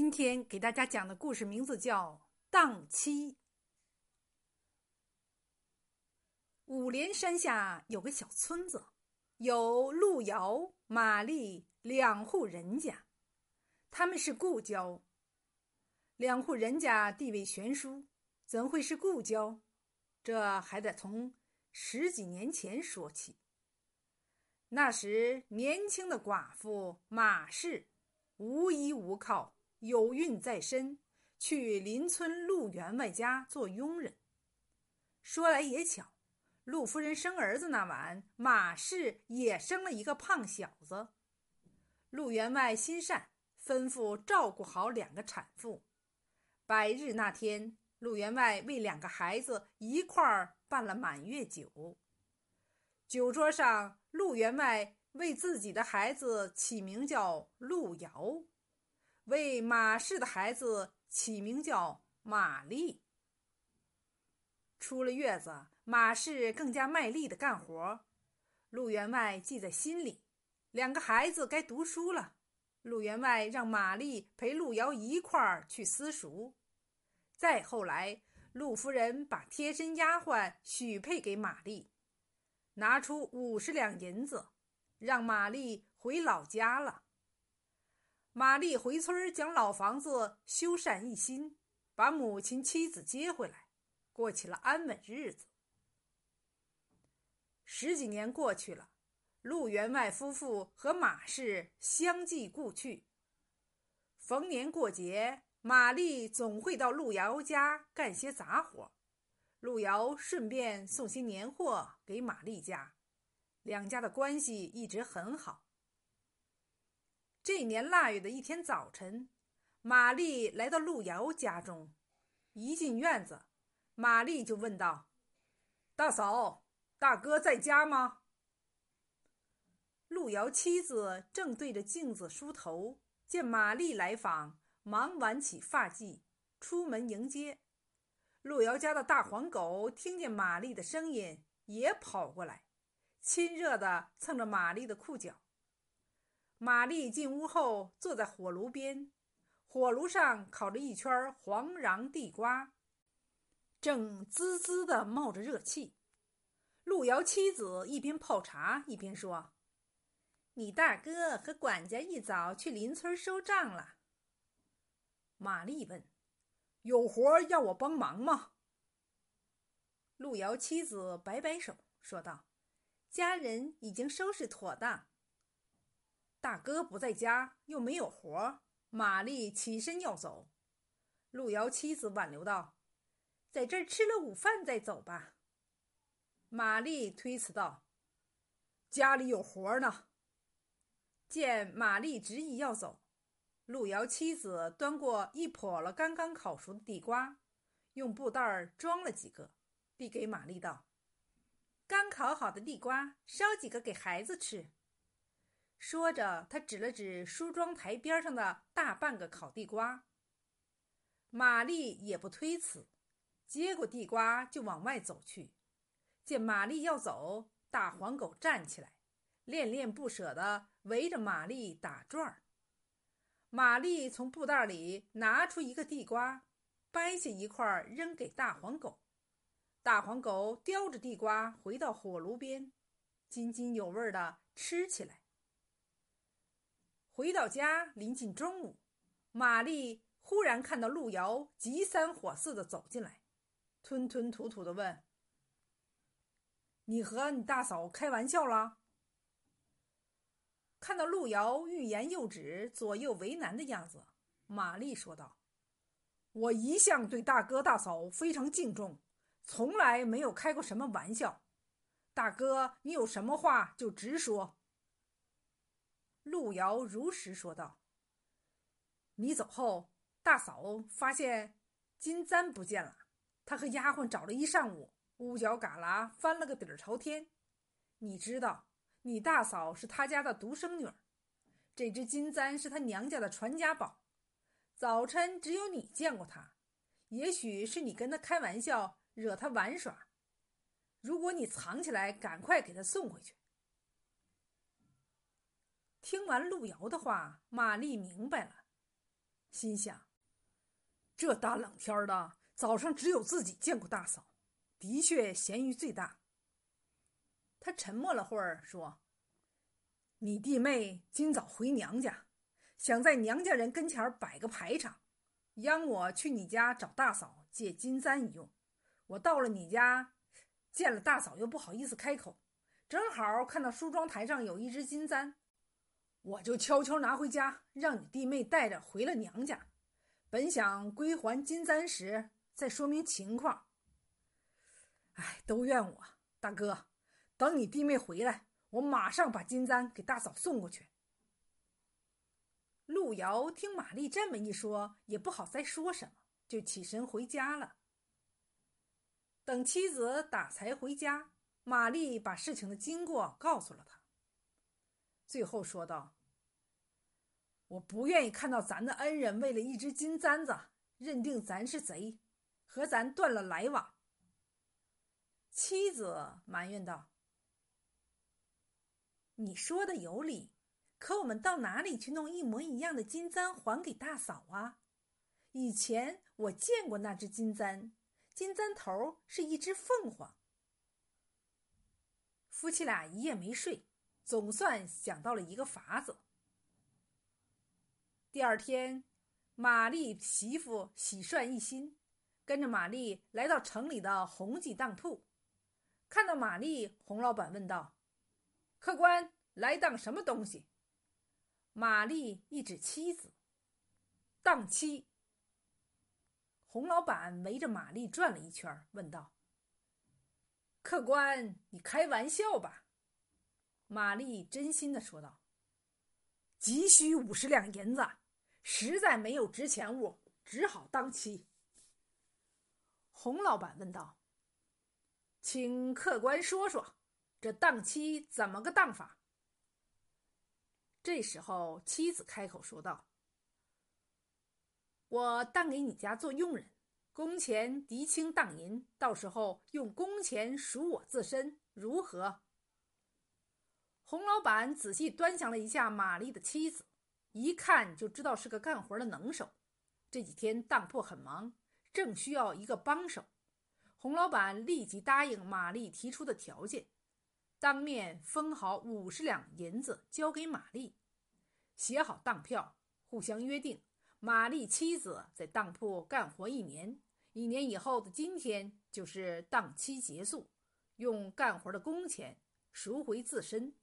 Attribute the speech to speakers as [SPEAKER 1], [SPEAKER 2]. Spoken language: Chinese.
[SPEAKER 1] 今天给大家讲的故事名字叫《荡妻》。五莲山下有个小村子，有路遥、玛丽两户人家，他们是故交。两户人家地位悬殊，怎会是故交？这还得从十几年前说起。那时，年轻的寡妇马氏无依无靠。有孕在身，去邻村陆员外家做佣人。说来也巧，陆夫人生儿子那晚，马氏也生了一个胖小子。陆员外心善，吩咐照顾好两个产妇。百日那天，陆员外为两个孩子一块儿办了满月酒。酒桌上，陆员外为自己的孩子起名叫陆瑶。为马氏的孩子起名叫玛丽。出了月子，马氏更加卖力的干活，陆员外记在心里。两个孩子该读书了，陆员外让玛丽陪陆瑶一块儿去私塾。再后来，陆夫人把贴身丫鬟许配给玛丽，拿出五十两银子，让玛丽回老家了。玛丽回村将老房子修缮一新，把母亲妻子接回来，过起了安稳日子。十几年过去了，陆员外夫妇和马氏相继故去。逢年过节，玛丽总会到陆瑶家干些杂活，陆瑶顺便送些年货给玛丽家，两家的关系一直很好。这年腊月的一天早晨，玛丽来到陆遥家中，一进院子，玛丽就问道：“大嫂，大哥在家吗？”陆遥妻子正对着镜子梳头，见玛丽来访，忙挽起发髻，出门迎接。陆遥家的大黄狗听见玛丽的声音，也跑过来，亲热地蹭着玛丽的裤脚。玛丽进屋后，坐在火炉边，火炉上烤着一圈黄瓤地瓜，正滋滋的冒着热气。路遥妻子一边泡茶一边说：“你大哥和管家一早去邻村收账了。”玛丽问：“有活要我帮忙吗？”路遥妻子摆摆手，说道：“家人已经收拾妥当。”大哥不在家，又没有活玛丽起身要走，路遥妻子挽留道：“在这儿吃了午饭再走吧。”玛丽推辞道：“家里有活呢。”见玛丽执意要走，路遥妻子端过一笸了刚刚烤熟的地瓜，用布袋装了几个，递给玛丽道：“刚烤好的地瓜，烧几个给孩子吃。”说着，他指了指梳妆台边上的大半个烤地瓜。玛丽也不推辞，接过地瓜就往外走去。见玛丽要走，大黄狗站起来，恋恋不舍地围着玛丽打转儿。玛丽从布袋里拿出一个地瓜，掰下一块扔给大黄狗。大黄狗叼着地瓜回到火炉边，津津有味地吃起来。回到家，临近中午，玛丽忽然看到陆瑶急三火四的走进来，吞吞吐吐的问：“你和你大嫂开玩笑了？”看到陆瑶欲言又止、左右为难的样子，玛丽说道：“我一向对大哥大嫂非常敬重，从来没有开过什么玩笑。大哥，你有什么话就直说。”陆瑶如实说道：“你走后，大嫂发现金簪不见了。她和丫鬟找了一上午，屋角旮旯翻了个底儿朝天。你知道，你大嫂是他家的独生女儿，这只金簪是她娘家的传家宝。早晨只有你见过她，也许是你跟她开玩笑，惹她玩耍。如果你藏起来，赶快给她送回去。”听完路遥的话，玛丽明白了，心想：这大冷天的，早上只有自己见过大嫂，的确咸鱼最大。他沉默了会儿，说：“你弟妹今早回娘家，想在娘家人跟前摆个排场，央我去你家找大嫂借金簪一用。我到了你家，见了大嫂又不好意思开口，正好看到梳妆台上有一只金簪。”我就悄悄拿回家，让你弟妹带着回了娘家。本想归还金簪时再说明情况。哎，都怨我，大哥。等你弟妹回来，我马上把金簪给大嫂送过去。路遥听玛丽这么一说，也不好再说什么，就起身回家了。等妻子打柴回家，玛丽把事情的经过告诉了他，最后说道。我不愿意看到咱的恩人为了一只金簪子，认定咱是贼，和咱断了来往。妻子埋怨道：“你说的有理，可我们到哪里去弄一模一样的金簪还给大嫂啊？以前我见过那只金簪，金簪头是一只凤凰。”夫妻俩一夜没睡，总算想到了一个法子。第二天，玛丽媳妇喜涮一新，跟着玛丽来到城里的红记当铺。看到玛丽，洪老板问道：“客官来当什么东西？”玛丽一指妻子，当妻。洪老板围着玛丽转了一圈，问道：“客官，你开玩笑吧？”玛丽真心的说道：“急需五十两银子。”实在没有值钱物，只好当妻。洪老板问道：“请客官说说，这当妻怎么个当法？”这时候，妻子开口说道：“我当给你家做佣人，工钱敌清当银，到时候用工钱赎我自身，如何？”洪老板仔细端详了一下玛丽的妻子。一看就知道是个干活的能手。这几天当铺很忙，正需要一个帮手。洪老板立即答应玛丽提出的条件，当面封好五十两银子交给玛丽，写好当票，互相约定：玛丽妻子在当铺干活一年，一年以后的今天就是当期结束，用干活的工钱赎回自身。